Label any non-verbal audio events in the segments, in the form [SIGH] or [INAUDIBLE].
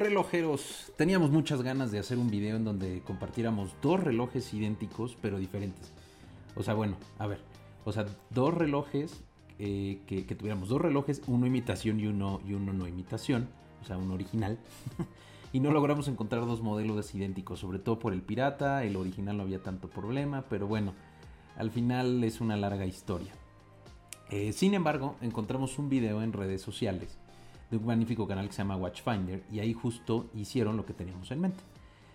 Relojeros, teníamos muchas ganas de hacer un video en donde compartiéramos dos relojes idénticos pero diferentes. O sea, bueno, a ver, o sea, dos relojes eh, que, tuviéramos dos relojes, uno imitación y uno, y uno no imitación, o sea, uno original. [LAUGHS] y no logramos encontrar dos modelos idénticos, sobre todo por el pirata, el original no había tanto problema, pero bueno, al final es una larga historia. Eh, sin embargo, encontramos un video en redes sociales de un magnífico canal que se llama Watchfinder y ahí justo hicieron lo que teníamos en mente.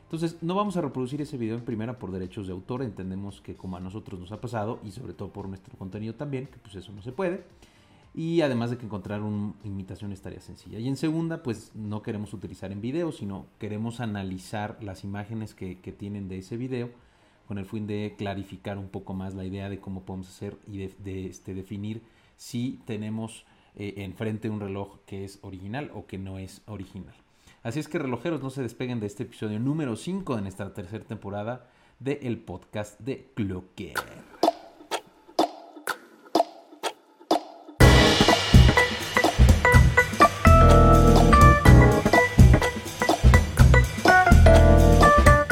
Entonces, no vamos a reproducir ese video en primera por derechos de autor, entendemos que como a nosotros nos ha pasado y sobre todo por nuestro contenido también, que pues eso no se puede. Y además de que encontrar una imitación estaría sencilla. Y en segunda, pues no queremos utilizar en video, sino queremos analizar las imágenes que, tienen de ese video con el fin de clarificar un poco más la idea de cómo podemos hacer y de, este, definir si tenemos eh, enfrente un reloj que es original o que no es original. Así es que relojeros no se despeguen de este episodio número 5 de nuestra tercera temporada del el podcast de Clocker.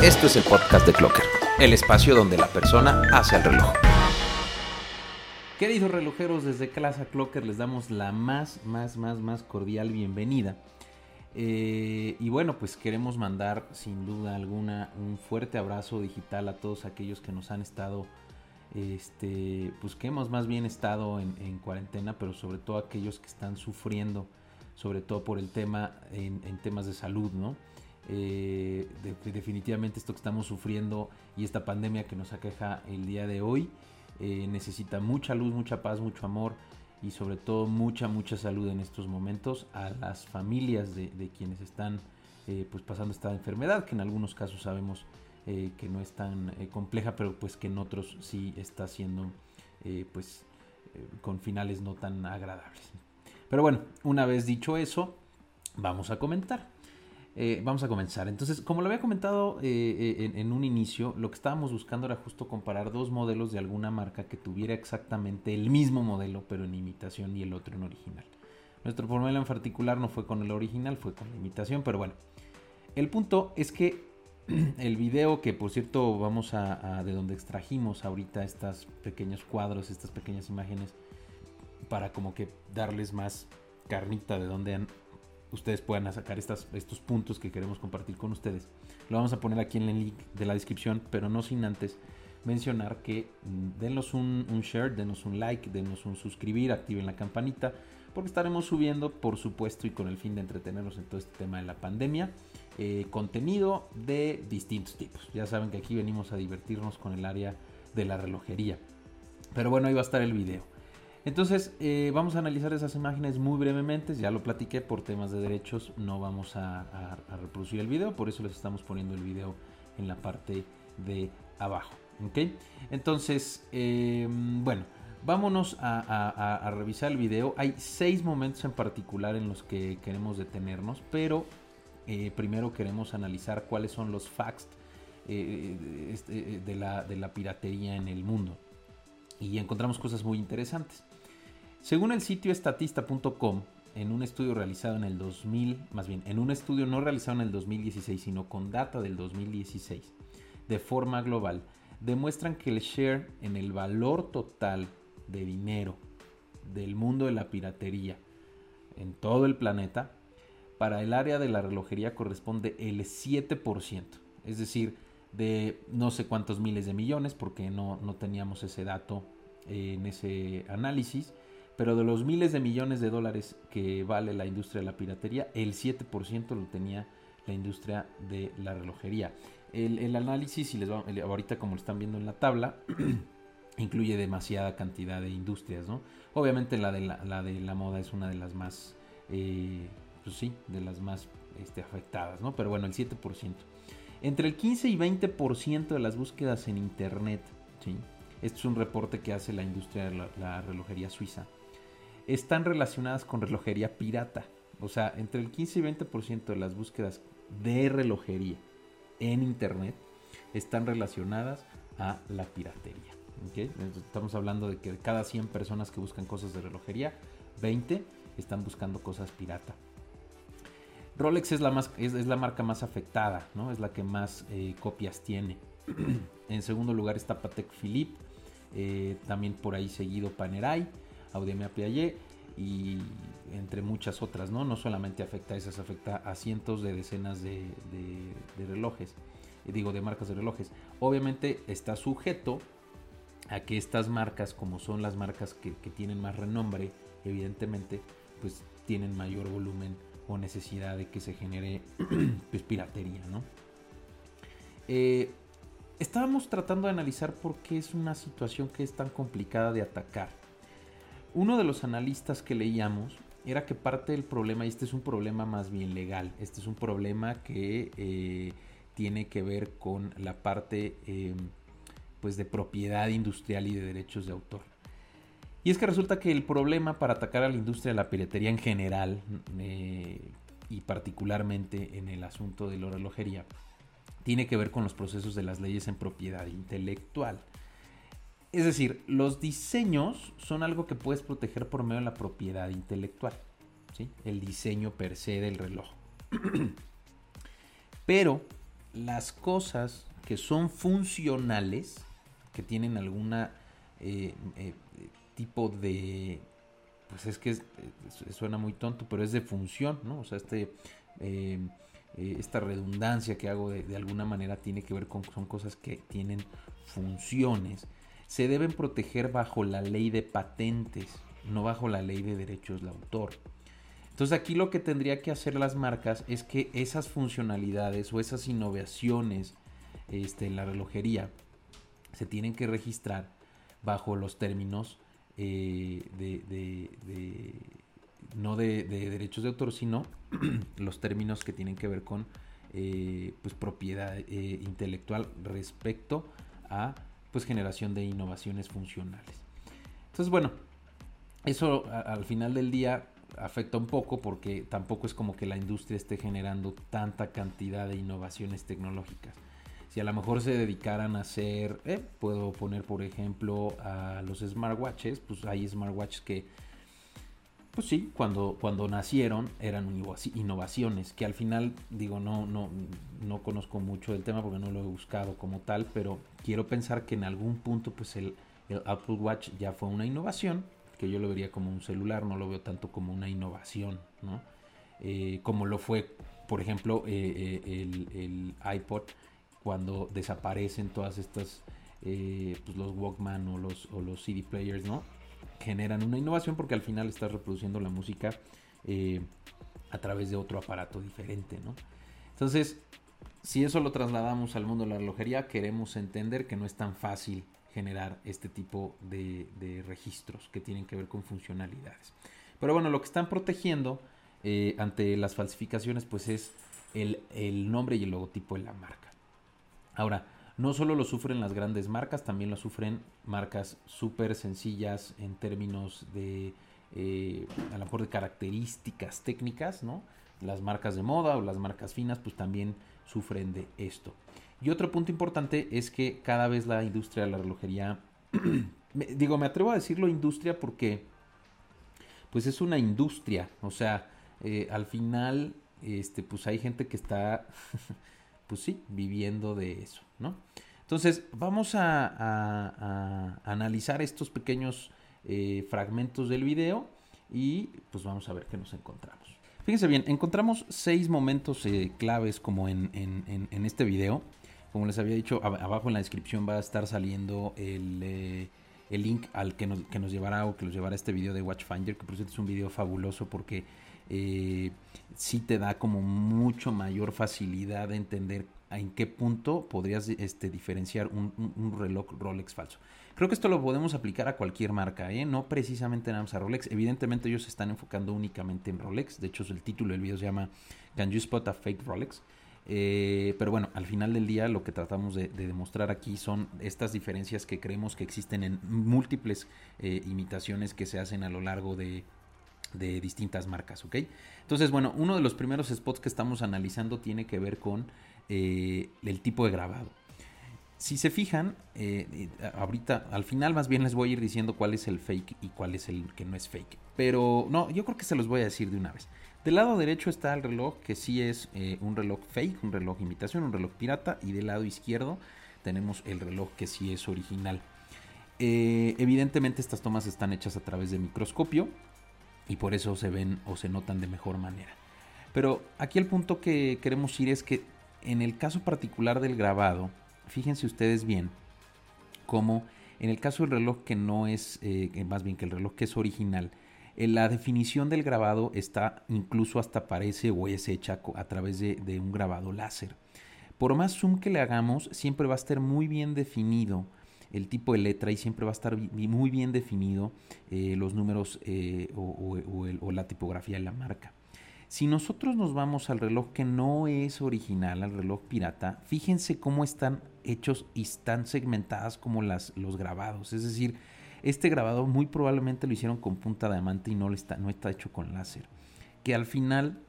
Esto es el podcast de Clocker, el espacio donde la persona hace el reloj. Queridos relojeros, desde Clase Clocker les damos la más, más, más, más cordial bienvenida eh, y bueno, pues queremos mandar sin duda alguna un fuerte abrazo digital a todos aquellos que nos han estado, este, pues que hemos más bien estado en, cuarentena, pero sobre todo aquellos que están sufriendo, sobre todo por el tema en, temas de salud, ¿no? Eh, definitivamente esto que estamos sufriendo y esta pandemia que nos aqueja el día de hoy eh, necesita mucha luz, mucha paz, mucho amor y sobre todo mucha, mucha salud en estos momentos a las familias de, quienes están eh, pues pasando esta enfermedad, que en algunos casos sabemos eh, que no es tan compleja, pero pues que en otros sí está siendo pues con finales no tan agradables. Pero bueno, una vez dicho eso, vamos a comentar. Eh, vamos a comenzar. Entonces, como lo había comentado eh, eh, en, un inicio, lo que estábamos buscando era justo comparar dos modelos de alguna marca que tuviera exactamente el mismo modelo, pero en imitación y el otro en original. Nuestro modelo en particular no fue con el original, fue con la imitación, pero bueno. El punto es que [CLEARS THROAT] el video que por cierto vamos a, a de donde extrajimos ahorita estos pequeños cuadros, estas pequeñas imágenes, para como que darles más carnita de donde han ustedes puedan sacar estos puntos que queremos compartir con ustedes. Lo vamos a poner aquí en el link de la descripción, pero no sin antes mencionar que mm, denos un, share, denos un like, denos un suscribir, activen la campanita, porque estaremos subiendo, por supuesto, y con el fin de entretenernos en todo este tema de la pandemia, eh, contenido de distintos tipos. Ya saben que aquí venimos a divertirnos con el área de la relojería. Pero bueno, ahí va a estar el video. Entonces, eh, vamos a analizar esas imágenes muy brevemente. Ya lo platiqué por temas de derechos, no vamos a, reproducir el video, por eso les estamos poniendo el video en la parte de abajo. Entonces, eh, bueno, vámonos a, revisar el video. Hay seis momentos en particular en los que queremos detenernos, pero eh, primero queremos analizar cuáles son los facts este, de la piratería en el mundo. Y encontramos cosas muy interesantes. Según el sitio estatista.com, en un estudio realizado en el 2000, más bien, en un estudio no realizado en el 2016, sino con data del 2016, de forma global, demuestran que el share en el valor total de dinero del mundo de la piratería en todo el planeta, para el área de la relojería corresponde el 7%. Es decir, de no sé cuántos miles de millones, porque no, no teníamos ese dato en ese análisis, pero de los miles de millones de dólares que vale la industria de la piratería, el 7% lo tenía la industria de la relojería. El, análisis, y les ahorita como lo están viendo en la tabla, [CLEARS THROAT] incluye demasiada cantidad de industrias, ¿no? Obviamente la de la, moda es una de las más, eh, pues sí, de las más este, afectadas, ¿no? Pero bueno, el 7%. Entre el 15 y 20% de las búsquedas en Internet, ¿sí? Esto es un reporte que hace la industria de la relojería suiza están relacionadas con relojería pirata. O sea, entre el 15 y 20% de las búsquedas de relojería en Internet están relacionadas a la piratería. Estamos hablando de que cada 100 personas que buscan cosas de relojería, 20 están buscando cosas pirata. Rolex es la, más, es, la marca más afectada, ¿no? Es la que más eh, copias tiene. [CLEARS THROAT] en segundo lugar está Patek Philippe, eh, también por ahí seguido Panerai, Audemars Piaget y entre muchas otras, ¿no? No solamente afecta a esas, afecta a cientos de decenas de, relojes, eh, digo, de marcas de relojes. Obviamente está sujeto a que estas marcas, como son las marcas que, que tienen más renombre, evidentemente, pues tienen mayor volumen o necesidad de que se genere [CLEARS THROAT] pues, piratería, ¿no? Eh, estábamos tratando de analizar por qué es una situación que es tan complicada de atacar. Uno de los analistas que leíamos era que parte del problema, y este es un problema más bien legal, este es un problema que eh, tiene que ver con la parte em, pues de propiedad industrial y de derechos de autor. Y es que resulta que el problema para atacar a la industria de la piratería en general eh, y particularmente en el asunto de la relojería tiene que ver con los procesos de las leyes en propiedad intelectual. Es decir, los diseños son algo que puedes proteger por medio de la propiedad intelectual. ¿sí? El diseño per se del reloj. [CLEARS THROAT] Pero las cosas que son funcionales, que tienen alguna eh, eh, tipo de... Pues es que suena muy tonto, pero es de función, ¿no? O sea, este, eh, esta redundancia que hago de, alguna manera tiene que ver con son cosas que tienen funciones. Se deben proteger bajo la ley de patentes, no bajo la ley de derechos de autor. Entonces aquí lo que tendría que hacer las marcas es que esas funcionalidades o esas innovaciones este, en la relojería se tienen que registrar bajo los términos eh, de, no de, derechos de autor, sino [CLEARS THROAT] los términos que tienen que ver con eh, pues propiedad eh, intelectual respecto a pues generación de innovaciones funcionales. Entonces, bueno, eso al final del día afecta un poco porque tampoco es como que la industria esté generando tanta cantidad de innovaciones tecnológicas. Si a lo mejor se dedicaran a hacer, eh, puedo poner por ejemplo a los smartwatches, pues hay smartwatches que, pues sí, cuando, cuando nacieron eran innovaciones, que al final, digo, no, no, no conozco mucho del tema porque no lo he buscado como tal, pero quiero pensar que en algún punto pues el, Apple Watch ya fue una innovación, que yo lo vería como un celular, no lo veo tanto como una innovación, ¿no? Eh, como lo fue, por ejemplo, eh, el, el iPod cuando desaparecen todas estas, eh, pues los Walkman o los, o los CD players, ¿no? Generan una innovación porque al final estás reproduciendo la música eh, a través de otro aparato diferente, ¿no? Entonces, si eso lo trasladamos al mundo de la relojería, queremos entender que no es tan fácil generar este tipo de, registros que tienen que ver con funcionalidades. Pero bueno, lo que están protegiendo eh, ante las falsificaciones, pues es el, el nombre y el logotipo de la marca. Ahora, no solo lo sufren las grandes marcas, también lo sufren marcas súper sencillas en términos de, eh, a lo mejor de características técnicas, ¿no? Las marcas de moda o las marcas finas, pues también sufren de esto. Y otro punto importante es que cada vez la industria de la relojería, [CLEARS THROAT] digo, me atrevo a decirlo industria porque, pues es una industria, o sea, eh, al final, este, pues hay gente que está [LAUGHS] pues sí, viviendo de eso, ¿no? Entonces, vamos a, analizar estos pequeños eh, fragmentos del video y pues vamos a ver qué nos encontramos. Fíjense bien, encontramos seis momentos eh, claves como en, este video. Como les había dicho, abajo en la descripción va a estar saliendo el, eh, link al que nos, que nos, llevará o que los llevará este video de Watchfinder, que por cierto es un video fabuloso porque eh, sí te da como mucho mayor facilidad de entender en qué punto podrías este, diferenciar un, reloj Rolex falso. Creo que esto lo podemos aplicar a cualquier marca, ¿eh? no precisamente nada más a Rolex. Evidentemente ellos se están enfocando únicamente en Rolex. De hecho, el título del video se llama Can You Spot a Fake Rolex? Eh, pero bueno, al final del día lo que tratamos de, demostrar aquí son estas diferencias que creemos que existen en múltiples eh, imitaciones que se hacen a lo largo de, de distintas marcas, ¿ok? Entonces, bueno, uno de los primeros spots que estamos analizando tiene que ver con eh, el tipo de grabado. Si se fijan, eh, ahorita al final más bien les voy a ir diciendo cuál es el fake y cuál es el que no es fake. Pero no, yo creo que se los voy a decir de una vez. Del lado derecho está el reloj que sí es eh, un reloj fake, un reloj imitación, un reloj pirata. Y del lado izquierdo tenemos el reloj que sí es original. Evidentemente estas tomas están hechas a través de microscopio y por eso se ven o se notan de mejor manera. Pero aquí el punto que queremos ir es que en el caso particular del grabado, fíjense ustedes bien cómo en el caso del reloj que no es, eh, más bien que el reloj que es original, eh, la definición del grabado está incluso hasta parece o es hecha a través de, un grabado láser. Por más zoom que le hagamos, siempre va a estar muy bien definido el tipo de letra y siempre va a estar muy bien definido eh, los números o, la tipografía de la marca. Si nosotros nos vamos al reloj que no es original, al reloj pirata, fíjense cómo están hechos y están segmentadas como las, los grabados. Es decir, este grabado muy probablemente lo hicieron con punta de diamante y no, está, no está hecho con láser. Que al final,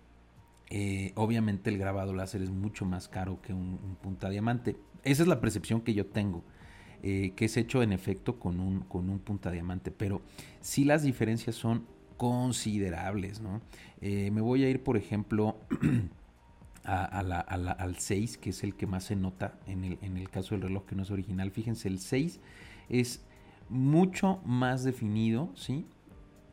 eh, obviamente el grabado láser es mucho más caro que un, punta diamante. Esa es la percepción que yo tengo. Eh, que es hecho en efecto con un, con un punta diamante. Pero sí las diferencias son considerables, ¿no? Eh, me voy a ir, por ejemplo, [CLEARS THROAT] al 6, que es el que más se nota en el, en el caso del reloj que no es original. Fíjense, el 6 es mucho más definido, ¿sí?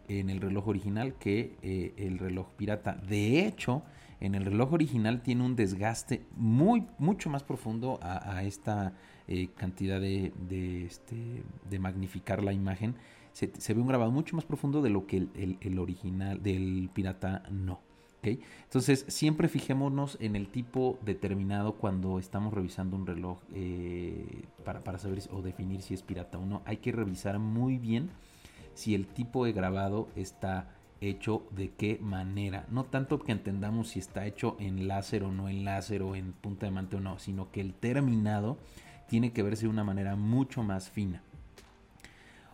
En el reloj original que eh, el reloj pirata. De hecho, en el reloj original tiene un desgaste muy, mucho más profundo a, esta eh, cantidad de, de, este, de magnificar la imagen se, ve un grabado mucho más profundo de lo que el, original del pirata no. Entonces, siempre fijémonos en el tipo determinado cuando estamos revisando un reloj eh, para, para, saber o definir si es pirata o no. Hay que revisar muy bien si el tipo de grabado está hecho de qué manera. No tanto que entendamos si está hecho en láser o no en láser o en punta de mante o no, sino que el terminado tiene que verse de una manera mucho más fina.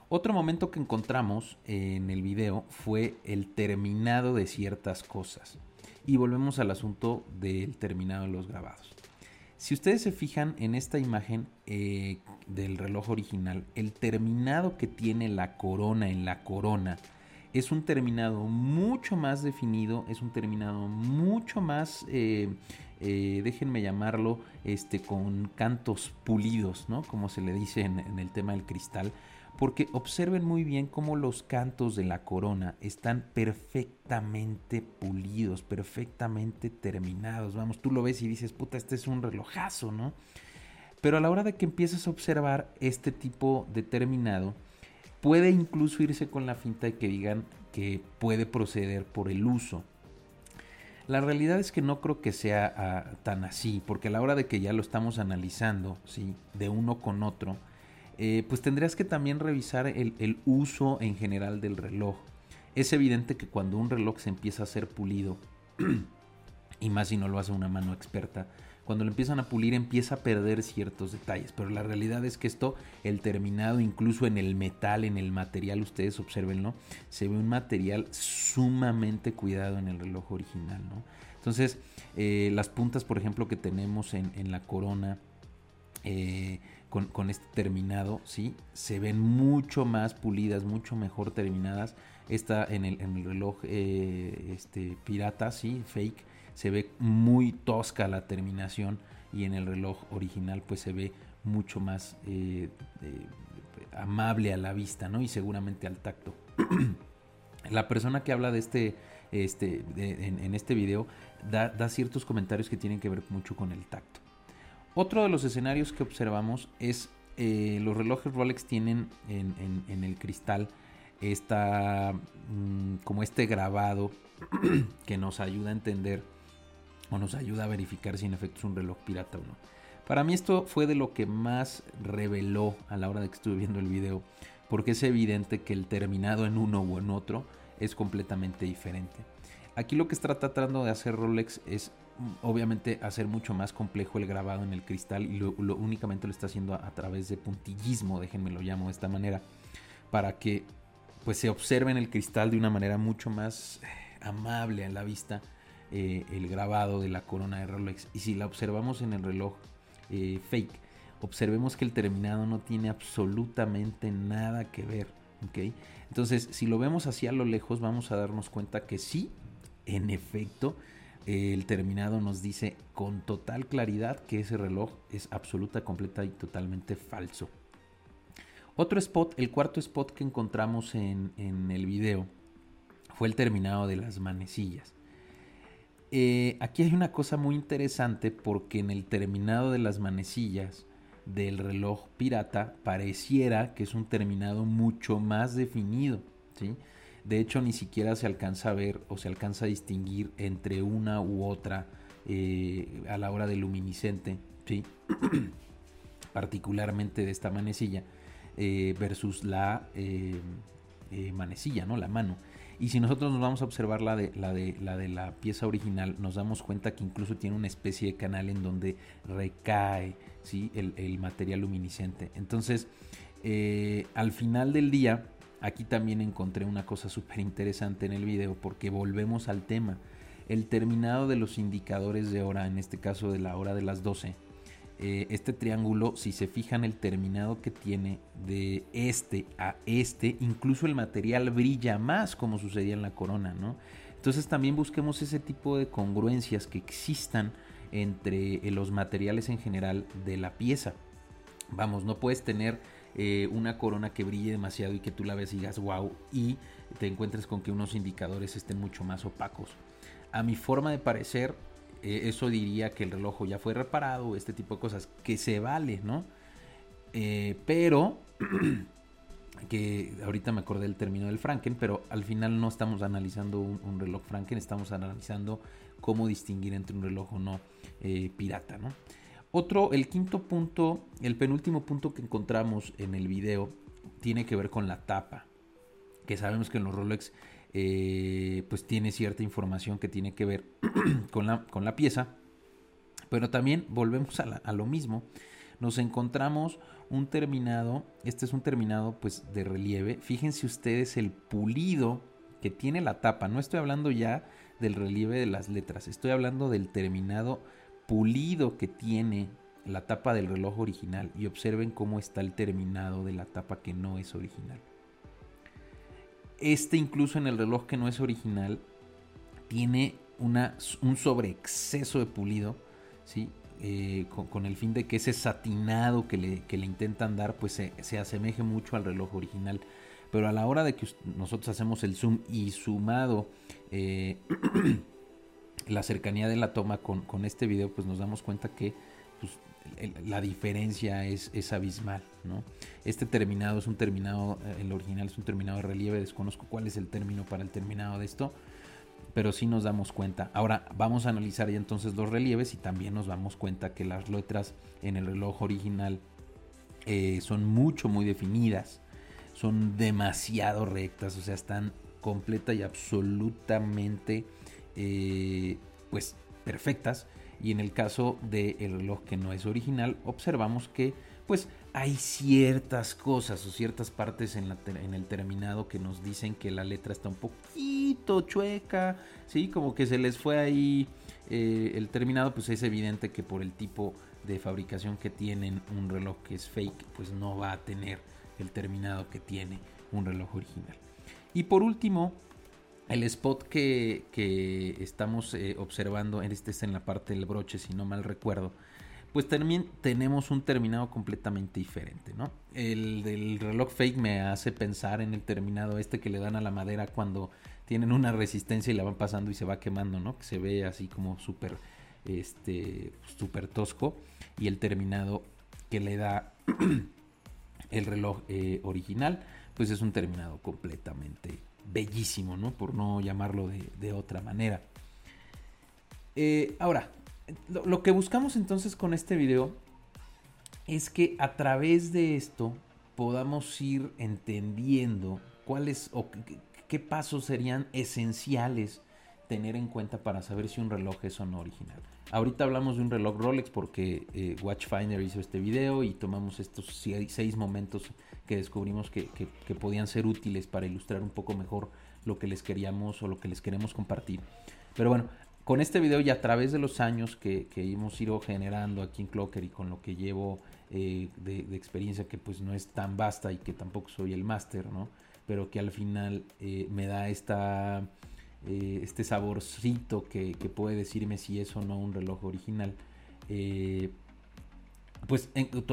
Otro momento que encontramos en el video fue el terminado de ciertas cosas. Y volvemos al asunto del terminado de los grabados. Si ustedes se fijan en esta imagen eh, del reloj original, el terminado que tiene la corona en la corona es un terminado mucho más definido, es un terminado mucho más, eh, eh, déjenme llamarlo, este, con cantos pulidos, ¿no? Como se le dice en el tema del cristal porque observen muy bien cómo los cantos de la corona están perfectamente pulidos, perfectamente terminados. Vamos, tú lo ves y dices, puta, este es un relojazo, ¿no? Pero a la hora de que empiezas a observar este tipo de terminado, puede incluso irse con la finta de que digan que puede proceder por el uso. La realidad es que no creo que sea ah, tan así, porque a la hora de que ya lo estamos analizando, ¿sí? De uno con otro, eh, pues tendrías que también revisar el, uso en general del reloj. Es evidente que cuando un reloj se empieza a ser pulido, [CLEARS THROAT] y más si no lo hace una mano experta, cuando lo empiezan a pulir empieza a perder ciertos detalles, pero la realidad es que esto, el terminado, incluso en el metal, en el material, ustedes observenlo, se ve un material sumamente cuidado en el reloj original, ¿no? Entonces, eh, las puntas, por ejemplo, que tenemos en, la corona, eh, con, este terminado, ¿sí? Se ven mucho más pulidas, mucho mejor terminadas. Esta en el, en el reloj eh, este, pirata, ¿sí? Fake, se ve muy tosca la terminación y en el reloj original pues se ve mucho más eh, amable a la vista, ¿no? Y seguramente al tacto. [CLEARS THROAT] la persona que habla de este, este en, este video da, da ciertos comentarios que tienen que ver mucho con el tacto. Otro de los escenarios que observamos es eh, los relojes Rolex tienen en, el cristal esta, mm, como este grabado [CLEARS THROAT] que nos ayuda a entender o nos ayuda a verificar si en efecto es un reloj pirata o no. Para mí esto fue de lo que más reveló a la hora de que estuve viendo el video, porque es evidente que el terminado en uno o en otro es completamente diferente. Aquí lo que está tratando de hacer Rolex es obviamente hacer mucho más complejo el grabado en el cristal y lo, únicamente lo está haciendo a, través de puntillismo, déjenme lo llamo de esta manera, para que pues se observe en el cristal de una manera mucho más eh, amable a la vista eh, el grabado de la corona de Rolex. Y si la observamos en el reloj eh, fake, observemos que el terminado no tiene absolutamente nada que ver. Entonces, si lo vemos así a lo lejos, vamos a darnos cuenta que sí En efecto, el terminado nos dice con total claridad que ese reloj es absoluta, completa y totalmente falso. Otro spot, el cuarto spot que encontramos en, el video fue el terminado de las manecillas. Eh, aquí hay una cosa muy interesante porque en el terminado de las manecillas del reloj pirata pareciera que es un terminado mucho más definido. ¿sí? De hecho, ni siquiera se alcanza a ver o se alcanza a distinguir entre una u otra eh, a la hora del luminiscente, ¿sí? [CLEARS THROAT] particularmente de esta manecilla, eh, versus la manecilla, ¿no? la mano. Y si nosotros nos vamos a observar la de, la, de, la de la pieza original, nos damos cuenta que incluso tiene una especie de canal en donde recae ¿sí? el, el material luminiscente. Entonces, al final del día, Aquí también encontré una cosa súper interesante en el video porque volvemos al tema. El terminado de los indicadores de hora, en este caso de la hora de las 12, eh, este triángulo, si se fijan el terminado que tiene de este a este, incluso el material brilla más como sucedía en la corona, ¿no? Entonces también busquemos ese tipo de congruencias que existan entre eh, los materiales en general de la pieza. Vamos, no puedes tener eh, una corona que brille demasiado y que tú la ves y digas wow y te encuentres con que unos indicadores estén mucho más opacos. A mi forma de parecer, eh, eso diría que el reloj ya fue reparado, este tipo de cosas, que se vale, ¿no? Eh, pero, [CLEARS THROAT] que ahorita me acordé del término del Franken, pero al final no estamos analizando un, reloj Franken, estamos analizando cómo distinguir entre un reloj o no pirata, ¿no? Otro, el quinto punto, el penúltimo punto que encontramos en el video tiene que ver con la tapa. Que sabemos que en los Rolex eh, pues tiene cierta información que tiene que ver [CLEARS THROAT] con, la, con la pieza. Pero también volvemos a, lo mismo. Nos encontramos un terminado, este es un terminado pues de relieve. Fíjense ustedes el pulido que tiene la tapa. No estoy hablando ya del relieve de las letras, estoy hablando del terminado pulido que tiene la tapa del reloj original y observen cómo está el terminado de la tapa que no es original. Este incluso en el reloj que no es original tiene una, un sobreexceso de pulido, ¿sí? Eh, con, el fin de que ese satinado que le, que le intentan dar pues se, se, asemeje mucho al reloj original. Pero a la hora de que nosotros hacemos el zoom y sumado eh, [CLEARS THROAT] la cercanía de la toma con, este video, pues nos damos cuenta que pues, la diferencia es, es, abismal, Este terminado es un terminado, eh, el original es un terminado de relieve, desconozco cuál es el término para el terminado de esto, pero sí nos damos cuenta. Ahora vamos a analizar ya entonces los relieves y también nos damos cuenta que las letras en el reloj original eh, son mucho, muy definidas, son demasiado rectas, o sea, están completa y absolutamente eh, pues perfectas y en el caso del reloj que no es original observamos que pues hay ciertas cosas o ciertas partes en, la en, el terminado que nos dicen que la letra está un poquito chueca, ¿sí? Como que se les fue ahí eh, el terminado, pues es evidente que por el tipo de fabricación que tienen un reloj que es fake, pues no va a tener el terminado que tiene un reloj original. Y por último, el spot que, estamos eh, observando, este está en la parte del broche, si no mal recuerdo, pues también tenemos un terminado completamente diferente, ¿no? El del reloj fake me hace pensar en el terminado este que le dan a la madera cuando tienen una resistencia y la van pasando y se va quemando, ¿no? Que se ve así como súper, este, súper tosco. Y el terminado que le da [CLEARS THROAT] el reloj eh, original, pues es un terminado completamente bellísimo, ¿no? Por no llamarlo de, otra manera. Eh, ahora, lo, que buscamos entonces con este video es que a través de esto podamos ir entendiendo cuáles o qué, pasos serían esenciales tener en cuenta para saber si un reloj es o no original. Ahorita hablamos de un reloj Rolex porque eh, Watchfinder hizo este video y tomamos estos seis momentos que descubrimos que, podían ser útiles para ilustrar un poco mejor lo que les queríamos o lo que les queremos compartir. Pero bueno, con este video y a través de los años que, hemos ido generando aquí en Clocker y con lo que llevo eh, de, experiencia que pues no es tan vasta y que tampoco soy el máster, ¿no? Pero que al final eh, me da esta, eh, este saborcito que, puede decirme si es o no un reloj original, pues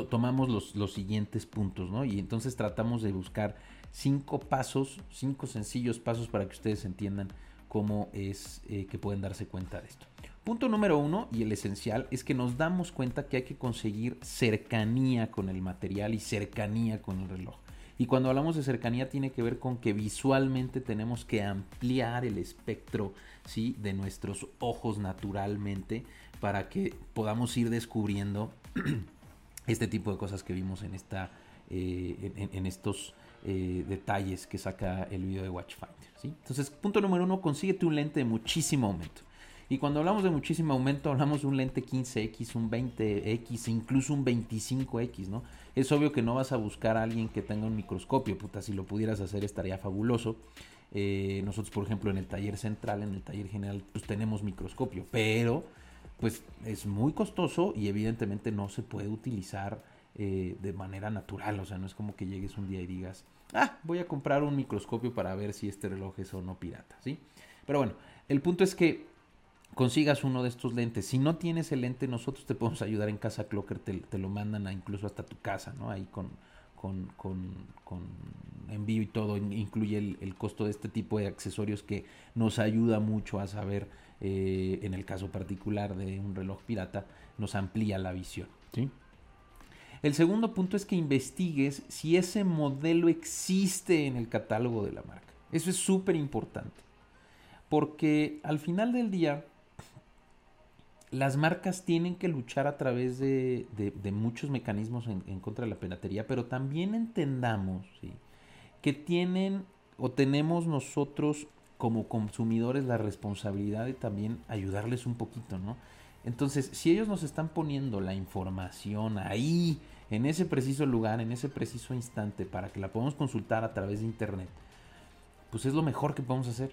tomamos los, los, siguientes puntos, ¿no? Y entonces tratamos de buscar cinco pasos, cinco sencillos pasos para que ustedes entiendan cómo es eh, que pueden darse cuenta de esto. Punto número uno y el esencial es que nos damos cuenta que hay que conseguir cercanía con el material y cercanía con el reloj. Y cuando hablamos de cercanía tiene que ver con que visualmente tenemos que ampliar el espectro ¿sí? de nuestros ojos naturalmente para que podamos ir descubriendo [CLEARS THROAT] este tipo de cosas que vimos en, esta, eh, en, estos eh, detalles que saca el video de Watchfinder. ¿sí? Entonces, punto número uno, consíguete un lente de muchísimo aumento. Y cuando hablamos de muchísimo aumento, hablamos de un lente 15X, un 20X, incluso un 25X, ¿no? Es obvio que no vas a buscar a alguien que tenga un microscopio, puta, si lo pudieras hacer estaría fabuloso. Eh, nosotros, por ejemplo, en el taller central, en el taller general, pues tenemos microscopio, pero pues es muy costoso y evidentemente no se puede utilizar eh, de manera natural, o sea, no es como que llegues un día y digas, ah, voy a comprar un microscopio para ver si este reloj es o no pirata, ¿sí? Pero bueno, el punto es que consigas uno de estos lentes. Si no tienes el lente, nosotros te podemos ayudar en Casa Clocker, te, lo mandan a incluso hasta tu casa, ¿no? Ahí con, con, con, envío y todo, incluye el, costo de este tipo de accesorios que nos ayuda mucho a saber, eh, en el caso particular de un reloj pirata, nos amplía la visión, ¿sí? El segundo punto es que investigues si ese modelo existe en el catálogo de la marca. Eso es súper importante. Porque al final del día, las marcas tienen que luchar a través de, muchos mecanismos en, contra de la piratería, pero también entendamos que tienen o tenemos nosotros como consumidores la responsabilidad de también ayudarles un poquito, ¿no? Entonces, si ellos nos están poniendo la información ahí, en ese preciso lugar, en ese preciso instante, para que la podamos consultar a través de internet, pues es lo mejor que podemos hacer.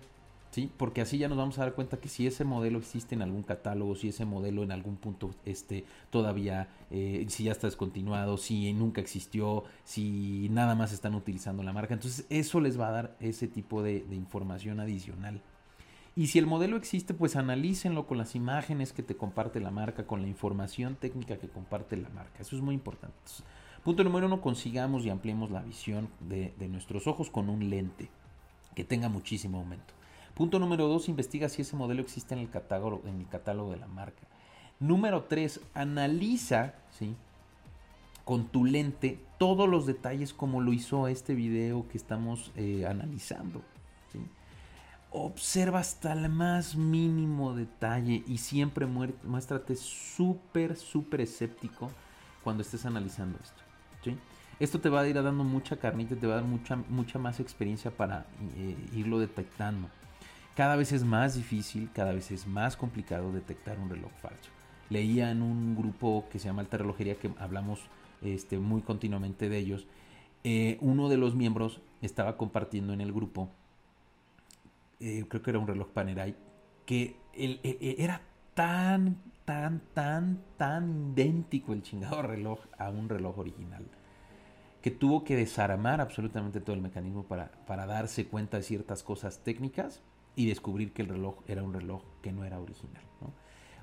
¿sí? Porque así ya nos vamos a dar cuenta que si ese modelo existe en algún catálogo, si ese modelo en algún punto este, todavía, eh, si ya está descontinuado, si nunca existió, si nada más están utilizando la marca, entonces eso les va a dar ese tipo de, información adicional. Y si el modelo existe, pues analícenlo con las imágenes que te comparte la marca, con la información técnica que comparte la marca. Eso es muy importante. punto número uno, consigamos y ampliemos la visión de, nuestros ojos con un lente que tenga muchísimo aumento. Punto número dos, investiga si ese modelo existe en el catálogo, de la marca. Número tres, analiza con tu lente todos los detalles como lo hizo este video que estamos eh, analizando. Observa hasta el más mínimo detalle y siempre muéstrate súper, súper escéptico cuando estés analizando esto. Esto te va a ir dando mucha carnita, te va a dar mucha, mucha más experiencia para eh, irlo detectando. Cada vez es más difícil, cada vez es más complicado detectar un reloj falso. Leía en un grupo que se llama Alta Relojería, que hablamos este, muy continuamente de ellos, eh, uno de los miembros estaba compartiendo en el grupo, eh, creo que era un reloj Panerai, que e, e, era tan, tan, tan, tan idéntico el chingado reloj a un reloj original que tuvo que desarmar absolutamente todo el mecanismo para, para darse cuenta de ciertas cosas técnicas y descubrir que el reloj era un reloj que no era original. ¿no?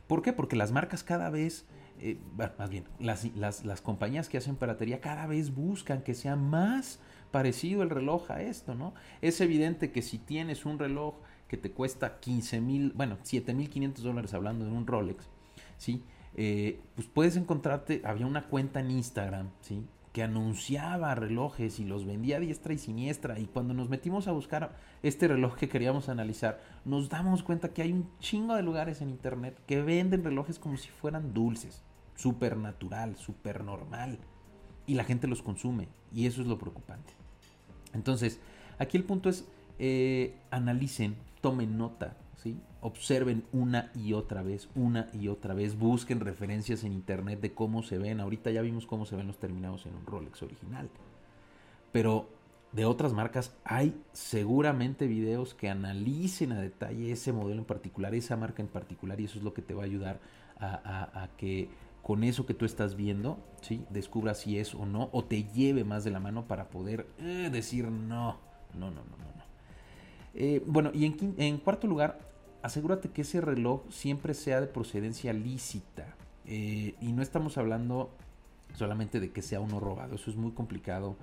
¿Por qué? Porque las marcas cada vez, eh, más bien, las, las, compañías que hacen piratería cada vez buscan que sea más parecido el reloj a esto, ¿no? Es evidente que si tienes un reloj que te cuesta 15 mil, bueno, 7 mil 500 dólares hablando de un Rolex, ¿sí? Eh, pues puedes encontrarte, había una cuenta en Instagram, ¿sí? que anunciaba relojes y los vendía a diestra y siniestra. Y cuando nos metimos a buscar este reloj que queríamos analizar, nos damos cuenta que hay un chingo de lugares en internet que venden relojes como si fueran dulces, súper natural, súper normal. Y la gente los consume. Y eso es lo preocupante. Entonces, aquí el punto es, eh, analicen, tomen nota Observen una y otra vez, una y otra vez, busquen referencias en internet de cómo se ven. Ahorita ya vimos cómo se ven los terminados en un Rolex original. Pero de otras marcas hay seguramente videos que analicen a detalle ese modelo en particular, esa marca en particular, y eso es lo que te va a ayudar a, que con eso que tú estás viendo, ¿sí? descubras si es o no, o te lleve más de la mano para poder eh, decir no, no, no, no, no. Eh, bueno, y en, cuarto lugar, asegúrate que ese reloj siempre sea de procedencia lícita. Eh, y no estamos hablando solamente de que sea uno robado, eso es muy complicado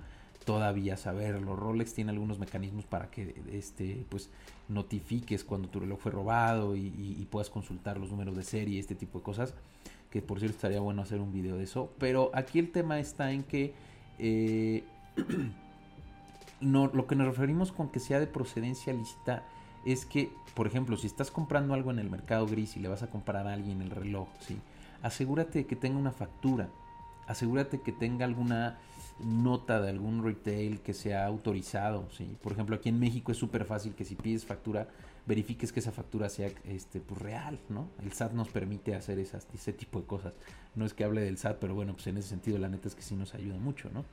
todavía saberlo. Rolex tiene algunos mecanismos para que este, pues, notifiques cuando tu reloj fue robado y, puedas consultar los números de serie, este tipo de cosas. Que por cierto estaría bueno hacer un video de eso. Pero aquí el tema está en que eh, [CLEARS THROAT] no, lo que nos referimos con que sea de procedencia lícita es que, por ejemplo, si estás comprando algo en el mercado gris y le vas a comprar a alguien el reloj, ¿sí? asegúrate de que tenga una factura, asegúrate que tenga alguna nota de algún retail que sea autorizado. ¿sí? Por ejemplo, aquí en México es súper fácil que si pides factura, verifiques que esa factura sea este, pues, real. ¿no? El SAT nos permite hacer esas, ese tipo de cosas. No es que hable del SAT, pero bueno, pues en ese sentido la neta es que sí nos ayuda mucho. ¿no?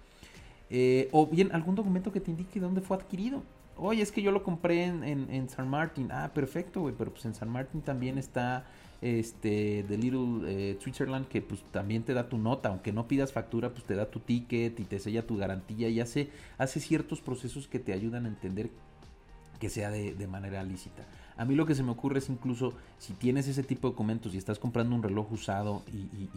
Eh, o bien algún documento que te indique dónde fue adquirido. Oye, es que yo lo compré en, en, San Martín. Ah, perfecto, güey, pero pues en San Martín también está este The Little eh, Switzerland que pues también te da tu nota, aunque no pidas factura, pues te da tu ticket y te sella tu garantía y hace, hace ciertos procesos que te ayudan a entender que sea de, manera lícita. A mí lo que se me ocurre es incluso si tienes ese tipo de documentos y estás comprando un reloj usado y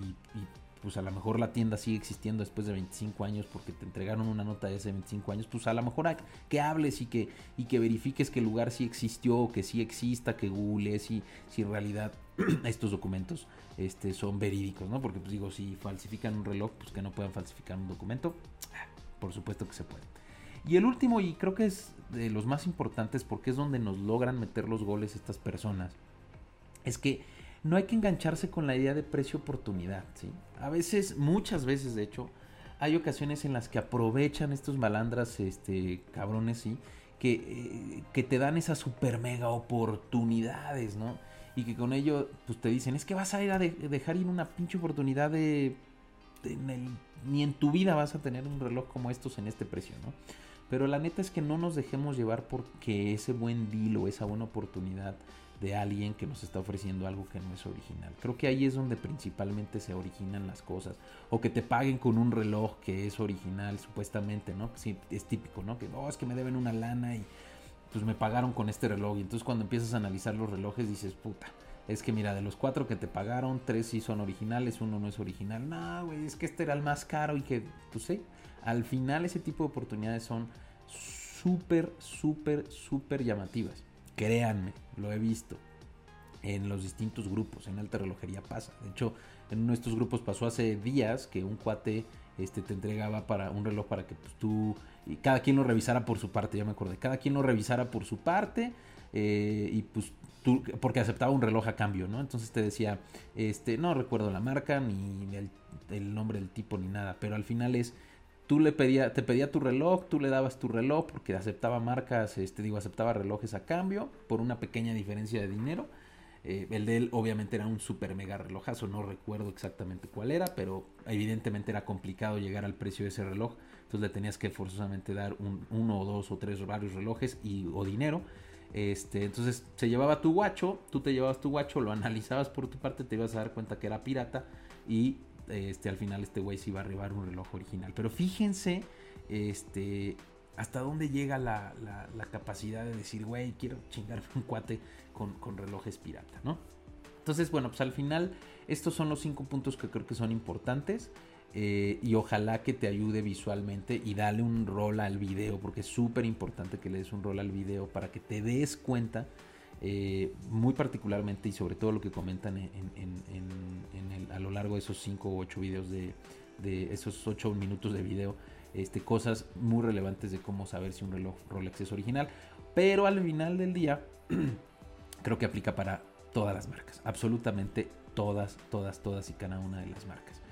pues a lo mejor la tienda sigue existiendo después de 25 años porque te entregaron una nota de hace 25 años, pues a lo mejor que hables y que, y que verifiques que el lugar sí existió, que sí exista, que googlees y si en realidad [CLEARS THROAT] estos documentos este, son verídicos, ¿no? Porque pues digo, si falsifican un reloj, pues que no puedan falsificar un documento, ah, por supuesto que se puede. Y el último, y creo que es de los más importantes porque es donde nos logran meter los goles estas personas, es que no hay que engancharse con la idea de precio-oportunidad, ¿sí? A veces, muchas veces de hecho, hay ocasiones en las que aprovechan estos malandras, este, cabrones, ¿sí? Que, eh, que te dan esas super mega oportunidades, ¿no? Y que con ello, pues te dicen, es que vas a ir a dejar ir una pinche oportunidad de... ni en tu vida vas a tener un reloj como estos en este precio, ¿no? Pero la neta es que no nos dejemos llevar porque ese buen deal o esa buena oportunidad de alguien que nos está ofreciendo algo que no es original. Creo que ahí es donde principalmente se originan las cosas. O que te paguen con un reloj que es original, supuestamente, ¿no? Es típico, ¿no? Que no, es que me deben una lana y pues me pagaron con este reloj. Y entonces cuando empiezas a analizar los relojes dices, puta, es que mira, de los cuatro que te pagaron, tres sí son originales, uno no es original. No, güey, es que este era el más caro y que, pues sí, al final ese tipo de oportunidades son súper, súper, súper llamativas. Créanme, lo he visto en los distintos grupos, en alta relojería pasa. De hecho, en uno de estos grupos pasó hace días que un cuate este, te entregaba para un reloj para que pues, tú y cada quien lo revisara por su parte, ya me acordé, cada quien lo revisara por su parte eh, y pues tú, porque aceptaba un reloj a cambio, ¿no? Entonces te decía, este, no recuerdo la marca ni el nombre del tipo ni nada, pero al final es tú le pedía, te pedía tu reloj, tú le dabas tu reloj porque aceptaba marcas, este, digo, aceptaba relojes a cambio por una pequeña diferencia de dinero. Eh, el de él obviamente era un super mega relojazo, no recuerdo exactamente cuál era, pero evidentemente era complicado llegar al precio de ese reloj, entonces le tenías que forzosamente dar un, uno o dos o tres varios relojes o dinero. Este, entonces se llevaba tu guacho, tú te llevabas tu guacho, lo analizabas por tu parte, te ibas a dar cuenta que era pirata y este, al final este güey se iba a arribar un reloj original. Pero fíjense, este, hasta dónde llega la, capacidad de decir, güey, quiero chingarme un cuate con, relojes pirata, ¿no? Entonces, bueno, pues al final estos son los cinco puntos que creo que son importantes. Eh, y ojalá que te ayude visualmente y dale un rol al video, porque es súper importante que le des un rol al video para que te des cuenta eh, muy particularmente y sobre todo lo que comentan a lo largo de esos 5 o 8 videos de, esos 8 minutos de video, este, cosas muy relevantes de cómo saber si un reloj Rolex es original. Pero al final del día, [CLEARS THROAT] creo que aplica para todas las marcas, absolutamente todas, todas, todas y cada una de las marcas.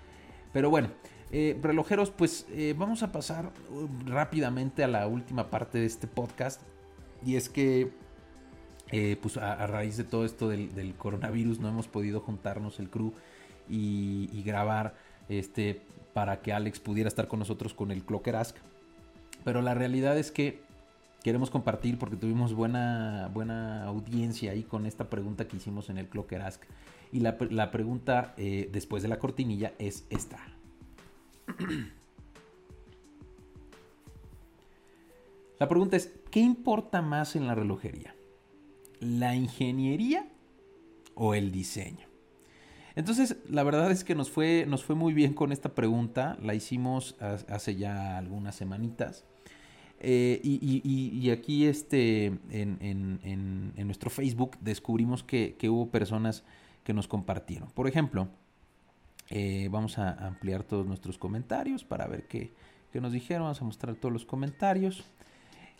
Pero bueno, eh, relojeros, pues eh, vamos a pasar uh, rápidamente a la última parte de este podcast. Y es que eh, pues a, raíz de todo esto del, coronavirus no hemos podido juntarnos el crew y, grabar este para que Alex pudiera estar con nosotros con el Clocker Ask. Pero la realidad es que queremos compartir porque tuvimos buena, buena audiencia ahí con esta pregunta que hicimos en el Clocker Ask. Y la, pregunta eh, después de la cortinilla es esta. [CLEARS THROAT] La pregunta es, ¿qué importa más en la relojería? ¿La ingeniería o el diseño? Entonces, la verdad es que nos fue, nos fue muy bien con esta pregunta. La hicimos hace ya algunas semanitas. Eh, y, aquí este, en, nuestro Facebook descubrimos que, hubo personas que nos compartieron. Por ejemplo, eh, vamos a ampliar todos nuestros comentarios para ver qué, qué nos dijeron. Vamos a mostrar todos los comentarios.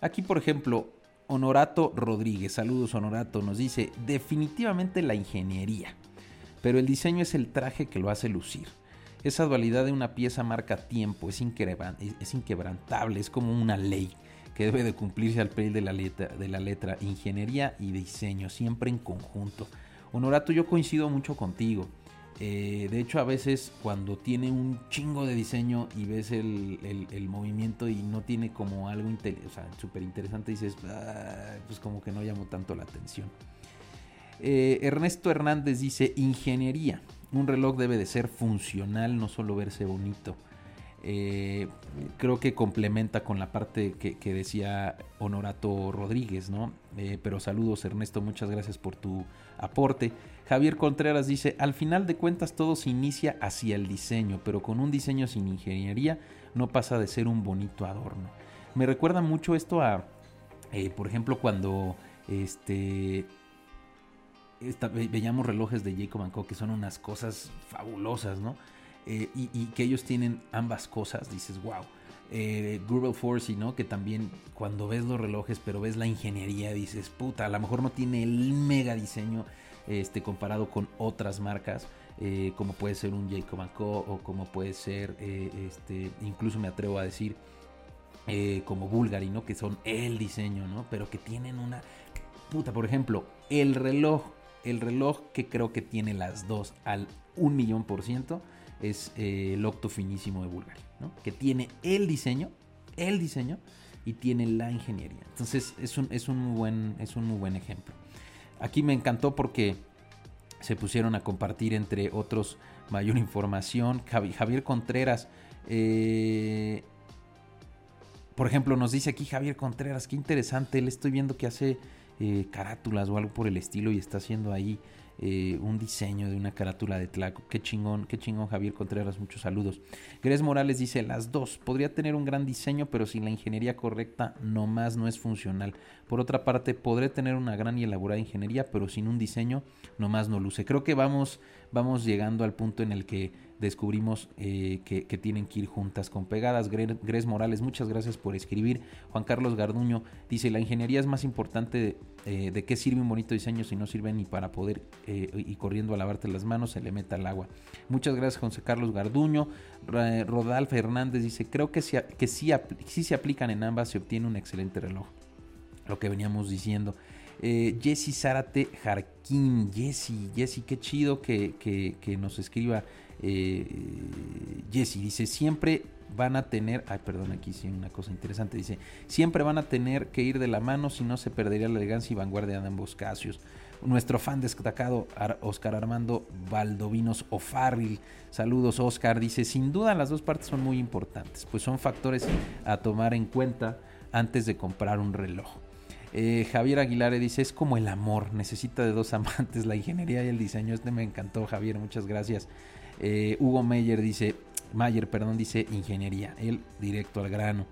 Aquí, por ejemplo, Honorato Rodríguez, saludos Honorato, nos dice definitivamente la ingeniería, pero el diseño es el traje que lo hace lucir. Esa dualidad de una pieza marca tiempo, es, inquebrantable, es como una ley que debe de cumplirse al pie de la letra, de la letra ingeniería y diseño, siempre en conjunto. Honorato, yo coincido mucho contigo. Eh, de hecho, a veces cuando tiene un chingo de diseño y ves el, movimiento y no tiene como algo súper interesante, dices, ah, pues como que no llamó tanto la atención. Eh, Ernesto Hernández dice, ingeniería. Un reloj debe de ser funcional, no solo verse bonito. Eh, creo que complementa con la parte que, decía Honorato Rodríguez, ¿no? Eh, pero saludos Ernesto, muchas gracias por tu aporte. Javier Contreras dice, al final de cuentas todo se inicia hacia el diseño, pero con un diseño sin ingeniería no pasa de ser un bonito adorno. Me recuerda mucho esto a, eh, por ejemplo, cuando este veíamos relojes de Jacob Co que son unas cosas fabulosas, ¿no? Eh, y, que ellos tienen ambas cosas, dices, wow. Eh, Google Force, ¿no? Que también cuando ves los relojes, pero ves la ingeniería, dices, puta, a lo mejor no tiene el mega diseño este, comparado con otras marcas. Eh, como puede ser un Jacob Co o como puede ser, este, incluso me atrevo a decir, como Bulgari. Que son el diseño, ¿no? Pero que tienen una... Puta, por ejemplo, el reloj, el reloj que creo que tiene las dos al un millón por ciento es eh, el Octo Finísimo de Bulgari, que tiene el diseño, el diseño y tiene la ingeniería. Entonces es un, es un, muy, buen, es un muy buen ejemplo. Aquí me encantó porque se pusieron a compartir entre otros mayor información. Javier Contreras, eh, por ejemplo, nos dice aquí Javier Contreras, qué interesante, le estoy viendo que hace eh, carátulas o algo por el estilo y está haciendo ahí eh, un diseño de una carátula de Tlaco. Qué chingón, qué chingón Javier Contreras, muchos saludos. Gres Morales dice, las dos, podría tener un gran diseño, pero sin la ingeniería correcta nomás no es funcional. Por otra parte, podré tener una gran y elaborada ingeniería, pero sin un diseño nomás no luce. Creo que vamos, vamos llegando al punto en el que descubrimos eh, que, tienen que ir juntas con pegadas. Gres Morales, muchas gracias por escribir. Juan Carlos Garduño dice, la ingeniería es más importante de, de qué sirve un bonito diseño si no sirve ni para poder eh, y corriendo a lavarte las manos se le meta al agua. Muchas gracias José Carlos Garduño. Rodal Fernández dice, creo que, si, que si se aplican en ambas se obtiene un excelente reloj. Lo que veníamos diciendo. Eh, Jesse Zárate Jarquín. Jesse, Jesse, qué chido que, que nos escriba eh, dice, siempre van a tener, ay perdón, aquí sí una cosa interesante, dice, siempre van a tener que ir de la mano si no se perdería la elegancia y vanguardia de ambos casos. Nuestro fan destacado, Oscar Armando Valdovinos O'Farrill, saludos Oscar, dice, sin duda las dos partes son muy importantes, pues son factores a tomar en cuenta antes de comprar un reloj. Eh, Javier Aguilar dice, es como el amor, necesita de dos [LAUGHS] amantes, la ingeniería y el diseño. Este me encantó, Javier, muchas gracias. Eh, Hugo Meyer dice, Mayer, perdón, dice ingeniería, él directo al grano.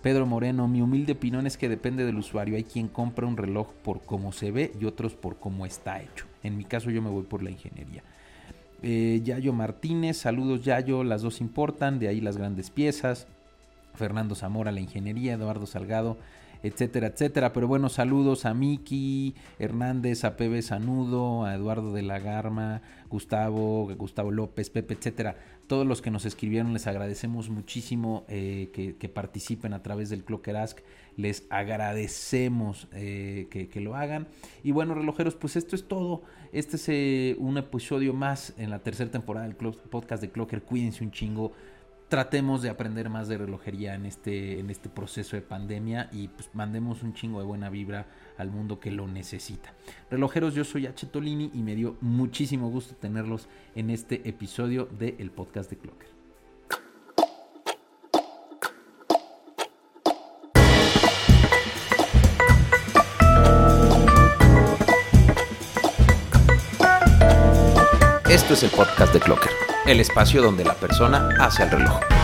Pedro Moreno, mi humilde opinión es que depende del usuario. Hay quien compra un reloj por cómo se ve y otros por cómo está hecho. En mi caso yo me voy por la ingeniería. Eh, Yayo Martínez, saludos Yayo, las dos importan, de ahí las grandes piezas. Fernando Zamora, la ingeniería, Eduardo Salgado, etcétera, etcétera. Pero bueno, saludos a Miki Hernández, a Pepe Sanudo, a Eduardo de la Garma, Gustavo, Gustavo López, Pepe, etcétera. Todos los que nos escribieron les agradecemos muchísimo eh, que, participen a través del Clocker Ask. Les agradecemos eh, que, lo hagan. Y bueno, relojeros, pues esto es todo. Este es eh, un episodio más en la tercera temporada del podcast de Clocker. Cuídense un chingo tratemos de aprender más de relojería en este, en este proceso de pandemia y pues, mandemos un chingo de buena vibra al mundo que lo necesita. Relojeros, yo soy H. Tolini y me dio muchísimo gusto tenerlos en este episodio del de podcast de Clocker. Esto es el podcast de Clocker el espacio donde la persona hace el reloj.